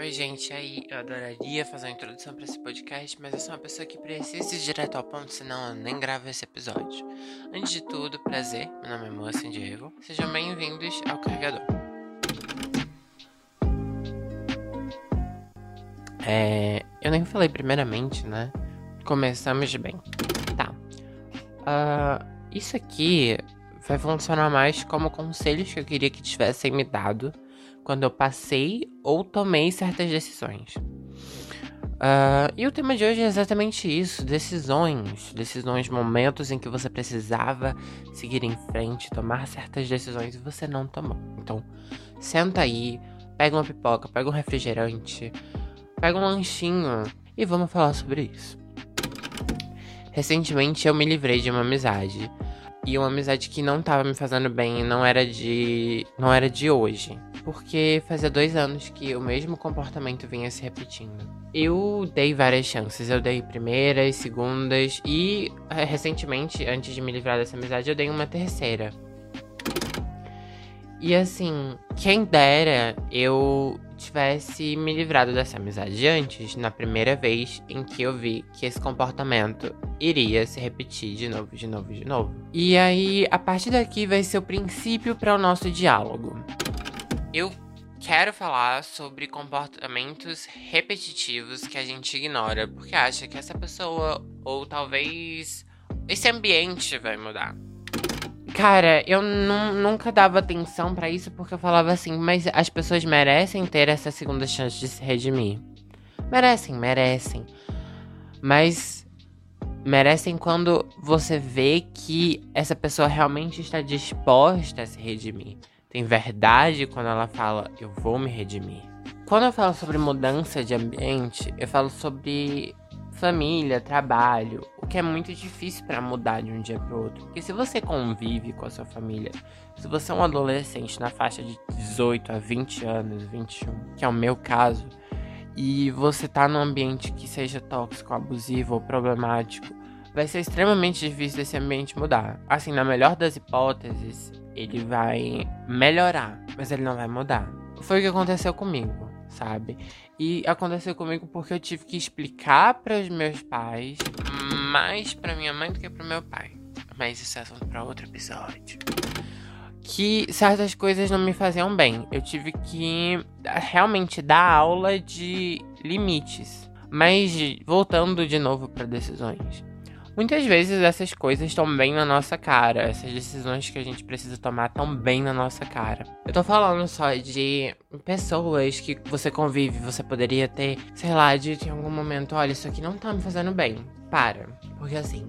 Oi, gente, aí eu adoraria fazer uma introdução para esse podcast, mas eu sou uma pessoa que precisa ir direto ao ponto, senão eu nem gravo esse episódio. Antes de tudo, prazer, meu nome é Moça Diego. Sejam bem-vindos ao Carregador. É, eu nem falei primeiramente, né? Começamos bem. Tá. Uh, isso aqui vai funcionar mais como conselhos que eu queria que tivessem me dado quando eu passei ou tomei certas decisões. Uh, e o tema de hoje é exatamente isso: decisões. Decisões, momentos em que você precisava seguir em frente, tomar certas decisões e você não tomou. Então, senta aí, pega uma pipoca, pega um refrigerante, pega um lanchinho e vamos falar sobre isso. Recentemente eu me livrei de uma amizade. E uma amizade que não tava me fazendo bem, não era de. não era de hoje porque fazia dois anos que o mesmo comportamento vinha se repetindo. Eu dei várias chances, eu dei primeiras, segundas e eh, recentemente, antes de me livrar dessa amizade, eu dei uma terceira. E assim, quem dera eu tivesse me livrado dessa amizade antes, na primeira vez em que eu vi que esse comportamento iria se repetir de novo, de novo, de novo. E aí, a partir daqui vai ser o princípio para o nosso diálogo. Eu quero falar sobre comportamentos repetitivos que a gente ignora porque acha que essa pessoa ou talvez esse ambiente vai mudar. Cara, eu nunca dava atenção para isso porque eu falava assim, mas as pessoas merecem ter essa segunda chance de se redimir. Merecem, merecem. Mas merecem quando você vê que essa pessoa realmente está disposta a se redimir tem verdade quando ela fala eu vou me redimir. Quando eu falo sobre mudança de ambiente, eu falo sobre família, trabalho, que é muito difícil para mudar de um dia para outro. Porque se você convive com a sua família, se você é um adolescente na faixa de 18 a 20 anos, 21, que é o meu caso, e você tá num ambiente que seja tóxico, abusivo ou problemático, vai ser extremamente difícil esse ambiente mudar. Assim, na melhor das hipóteses, ele vai melhorar, mas ele não vai mudar. Foi o que aconteceu comigo, sabe? E aconteceu comigo porque eu tive que explicar para os meus pais, mais para minha mãe do que para meu pai. Mas isso é assunto para outro episódio. Que certas coisas não me faziam bem. Eu tive que realmente dar aula de limites. Mas voltando de novo para decisões. Muitas vezes essas coisas estão bem na nossa cara, essas decisões que a gente precisa tomar estão bem na nossa cara. Eu tô falando só de pessoas que você convive, você poderia ter, sei lá, dito em algum momento: olha, isso aqui não tá me fazendo bem. Para. Porque assim,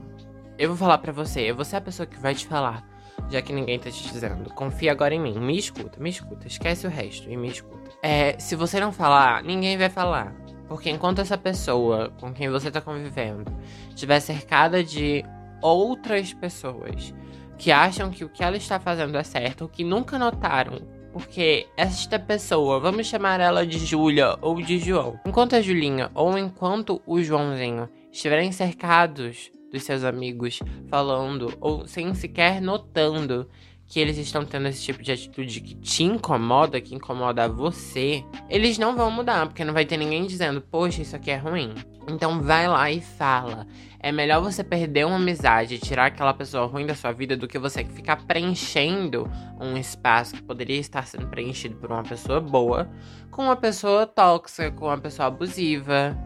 eu vou falar pra você, eu vou ser a pessoa que vai te falar, já que ninguém tá te dizendo. Confia agora em mim, me escuta, me escuta, esquece o resto e me escuta. É, se você não falar, ninguém vai falar. Porque enquanto essa pessoa com quem você está convivendo estiver cercada de outras pessoas que acham que o que ela está fazendo é certo, que nunca notaram porque esta pessoa, vamos chamar ela de Júlia ou de João, enquanto a Julinha ou enquanto o Joãozinho estiverem cercados dos seus amigos falando ou sem sequer notando que eles estão tendo esse tipo de atitude que te incomoda, que incomoda você, eles não vão mudar, porque não vai ter ninguém dizendo, poxa, isso aqui é ruim. Então vai lá e fala. É melhor você perder uma amizade e tirar aquela pessoa ruim da sua vida do que você ficar preenchendo um espaço que poderia estar sendo preenchido por uma pessoa boa com uma pessoa tóxica, com uma pessoa abusiva,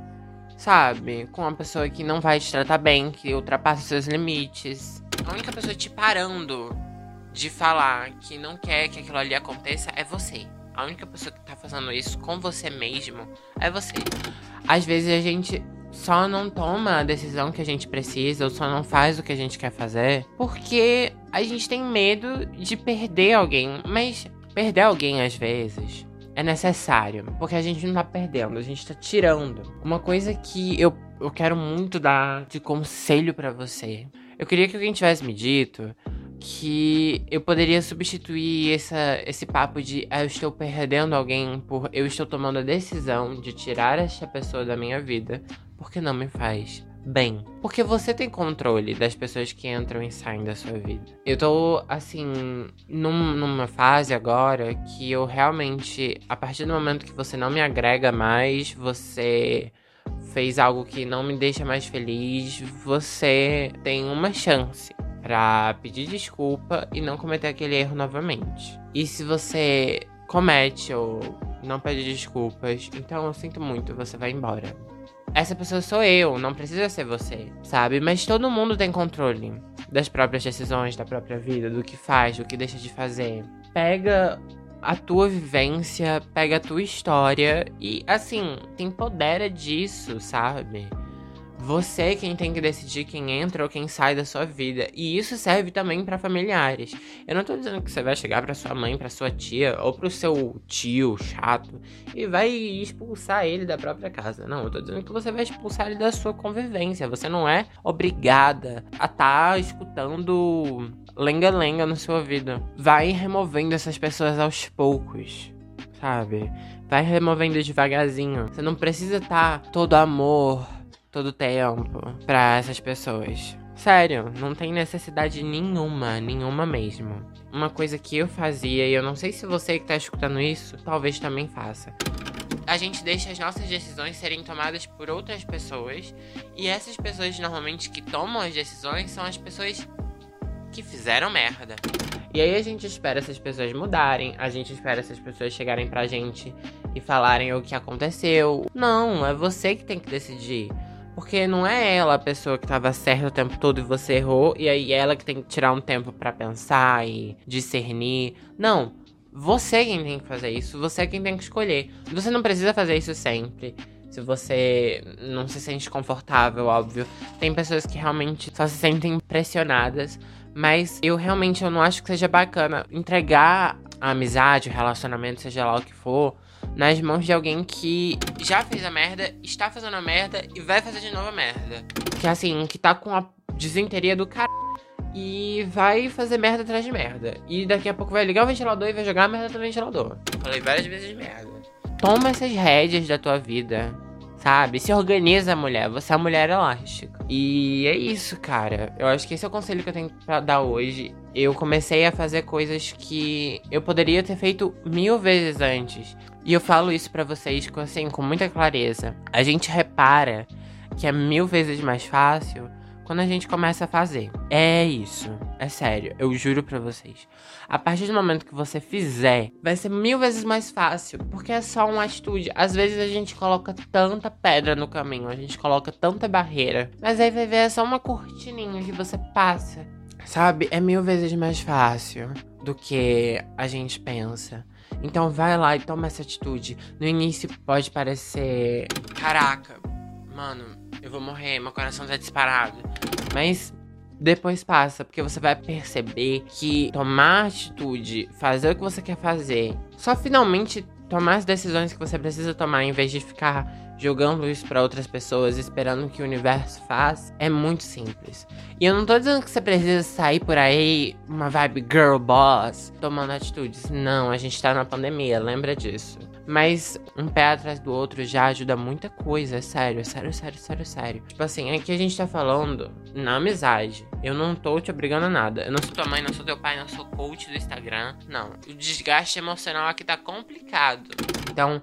sabe? Com uma pessoa que não vai te tratar bem, que ultrapassa seus limites. A única pessoa te parando de falar que não quer que aquilo ali aconteça é você. A única pessoa que tá fazendo isso com você mesmo é você. Às vezes a gente só não toma a decisão que a gente precisa ou só não faz o que a gente quer fazer porque a gente tem medo de perder alguém. Mas perder alguém às vezes é necessário, porque a gente não tá perdendo, a gente tá tirando. Uma coisa que eu, eu quero muito dar de conselho para você. Eu queria que alguém tivesse me dito que eu poderia substituir essa, esse papo de ah, eu estou perdendo alguém por eu estou tomando a decisão de tirar esta pessoa da minha vida porque não me faz bem. Porque você tem controle das pessoas que entram e saem da sua vida. Eu tô, assim, num, numa fase agora que eu realmente, a partir do momento que você não me agrega mais, você fez algo que não me deixa mais feliz, você tem uma chance para pedir desculpa e não cometer aquele erro novamente. E se você comete ou não pede desculpas, então eu sinto muito, você vai embora. Essa pessoa sou eu, não precisa ser você, sabe? Mas todo mundo tem controle das próprias decisões, da própria vida, do que faz, do que deixa de fazer. Pega a tua vivência, pega a tua história e, assim, te empodera disso, sabe? Você é quem tem que decidir quem entra ou quem sai da sua vida. E isso serve também para familiares. Eu não tô dizendo que você vai chegar para sua mãe, para sua tia ou pro seu tio chato e vai expulsar ele da própria casa. Não, eu tô dizendo que você vai expulsar ele da sua convivência. Você não é obrigada a estar tá escutando lenga-lenga na sua vida. Vai removendo essas pessoas aos poucos sabe? Vai removendo devagarzinho. Você não precisa estar tá todo amor, todo tempo para essas pessoas. Sério, não tem necessidade nenhuma, nenhuma mesmo. Uma coisa que eu fazia, e eu não sei se você que tá escutando isso, talvez também faça. A gente deixa as nossas decisões serem tomadas por outras pessoas, e essas pessoas normalmente que tomam as decisões são as pessoas que fizeram merda. E aí a gente espera essas pessoas mudarem, a gente espera essas pessoas chegarem pra gente e falarem o que aconteceu. Não, é você que tem que decidir. Porque não é ela a pessoa que tava certa o tempo todo e você errou, e aí é ela que tem que tirar um tempo para pensar e discernir. Não. Você quem tem que fazer isso, você quem tem que escolher. Você não precisa fazer isso sempre. Se você não se sente confortável, óbvio. Tem pessoas que realmente só se sentem pressionadas. Mas eu realmente eu não acho que seja bacana entregar a amizade, o relacionamento, seja lá o que for, nas mãos de alguém que já fez a merda, está fazendo a merda e vai fazer de novo a merda. Que assim, que tá com a desinteria do cara e vai fazer merda atrás de merda. E daqui a pouco vai ligar o ventilador e vai jogar a merda no ventilador. Falei várias vezes merda. Toma essas rédeas da tua vida. Sabe? Se organiza, mulher. Você é a mulher elástica. E é isso, cara. Eu acho que esse é o conselho que eu tenho pra dar hoje. Eu comecei a fazer coisas que eu poderia ter feito mil vezes antes. E eu falo isso para vocês com, assim, com muita clareza. A gente repara que é mil vezes mais fácil quando a gente começa a fazer. É isso. É sério. Eu juro pra vocês. A partir do momento que você fizer, vai ser mil vezes mais fácil. Porque é só uma atitude. Às vezes a gente coloca tanta pedra no caminho, a gente coloca tanta barreira. Mas aí vai ver, é só uma cortininha que você passa. Sabe? É mil vezes mais fácil do que a gente pensa. Então vai lá e toma essa atitude. No início pode parecer. Caraca, mano, eu vou morrer, meu coração tá disparado. Mas depois passa, porque você vai perceber que tomar atitude, fazer o que você quer fazer, só finalmente tomar as decisões que você precisa tomar em vez de ficar jogando isso para outras pessoas, esperando que o universo faça, é muito simples. E eu não tô dizendo que você precisa sair por aí, uma vibe girl boss, tomando atitudes. Não, a gente tá na pandemia, lembra disso. Mas um pé atrás do outro já ajuda muita coisa, é sério, é sério, sério, sério, sério. Tipo assim, aqui a gente tá falando na amizade. Eu não tô te obrigando a nada. Eu não sou tua mãe, não sou teu pai, não sou coach do Instagram. Não. O desgaste emocional aqui tá complicado. Então,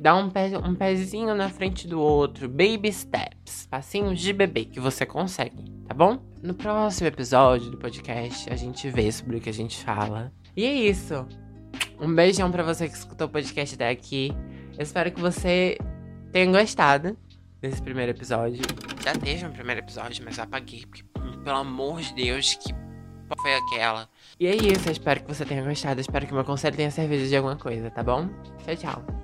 dá um, pé, um pezinho na frente do outro. Baby steps. Passinhos de bebê que você consegue, tá bom? No próximo episódio do podcast, a gente vê sobre o que a gente fala. E é isso. Um beijão para você que escutou o podcast até aqui. Eu espero que você tenha gostado desse primeiro episódio. Já teve um primeiro episódio, mas eu apaguei, porque, pelo amor de Deus, que foi aquela? E é isso, eu espero que você tenha gostado. Eu espero que meu conselho tenha servido de alguma coisa, tá bom? Tchau, tchau.